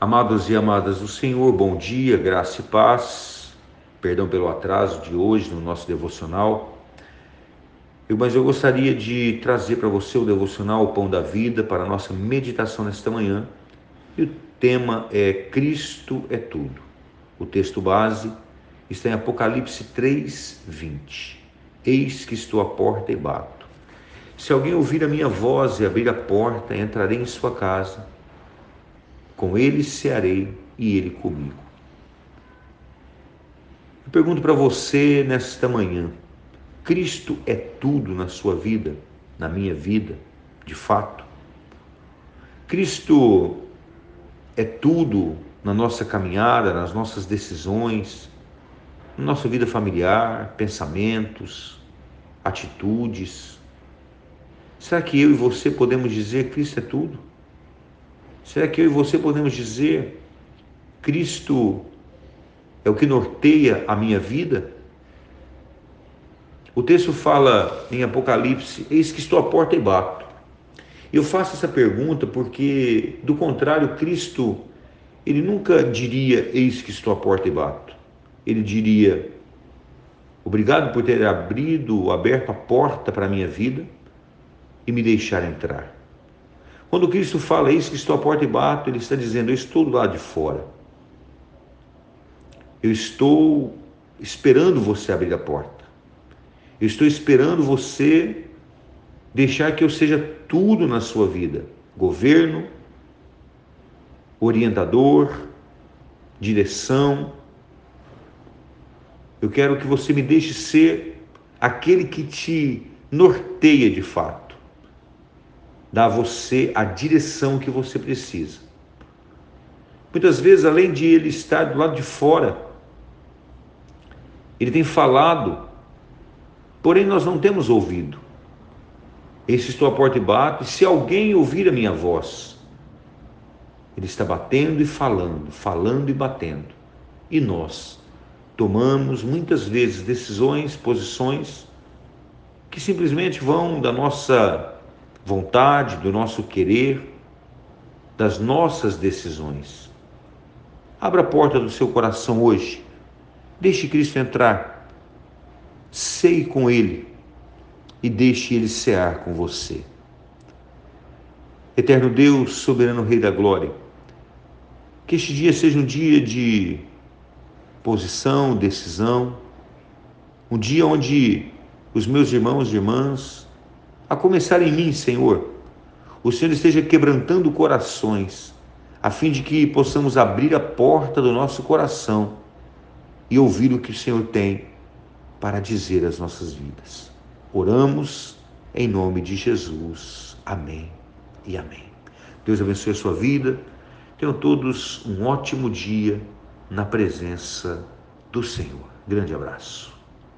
Amados e amadas do Senhor, bom dia, graça e paz. Perdão pelo atraso de hoje no nosso devocional. Mas eu gostaria de trazer para você o devocional O Pão da Vida para a nossa meditação nesta manhã. E o tema é Cristo é tudo. O texto base está em Apocalipse 3, 20. Eis que estou à porta e bato. Se alguém ouvir a minha voz e abrir a porta, entrarei em sua casa com ele cearei e ele comigo. Eu pergunto para você nesta manhã: Cristo é tudo na sua vida, na minha vida, de fato? Cristo é tudo na nossa caminhada, nas nossas decisões, na nossa vida familiar, pensamentos, atitudes. Será que eu e você podemos dizer Cristo é tudo? Será que eu e você podemos dizer Cristo é o que norteia a minha vida? O texto fala em Apocalipse: Eis que estou à porta e bato. Eu faço essa pergunta porque, do contrário, Cristo, ele nunca diria: Eis que estou à porta e bato. Ele diria: Obrigado por ter abrido, aberto a porta para a minha vida e me deixar entrar. Quando Cristo fala isso, que estou à porta e bato, ele está dizendo: Eu estou do lado de fora. Eu estou esperando você abrir a porta. Eu estou esperando você deixar que eu seja tudo na sua vida: governo, orientador, direção. Eu quero que você me deixe ser aquele que te norteia de fato dá a você a direção que você precisa. Muitas vezes, além de ele estar do lado de fora, ele tem falado, porém nós não temos ouvido. Esse estou à porta e bato, e se alguém ouvir a minha voz, ele está batendo e falando, falando e batendo. E nós tomamos muitas vezes decisões, posições que simplesmente vão da nossa vontade, do nosso querer, das nossas decisões. Abra a porta do seu coração hoje. Deixe Cristo entrar. Sei com Ele e deixe Ele cear com você. Eterno Deus, soberano Rei da Glória, que este dia seja um dia de posição, decisão, um dia onde os meus irmãos e irmãs a começar em mim, Senhor. O Senhor esteja quebrantando corações, a fim de que possamos abrir a porta do nosso coração e ouvir o que o Senhor tem para dizer às nossas vidas. Oramos em nome de Jesus. Amém e amém. Deus abençoe a sua vida. Tenham todos um ótimo dia na presença do Senhor. Grande abraço.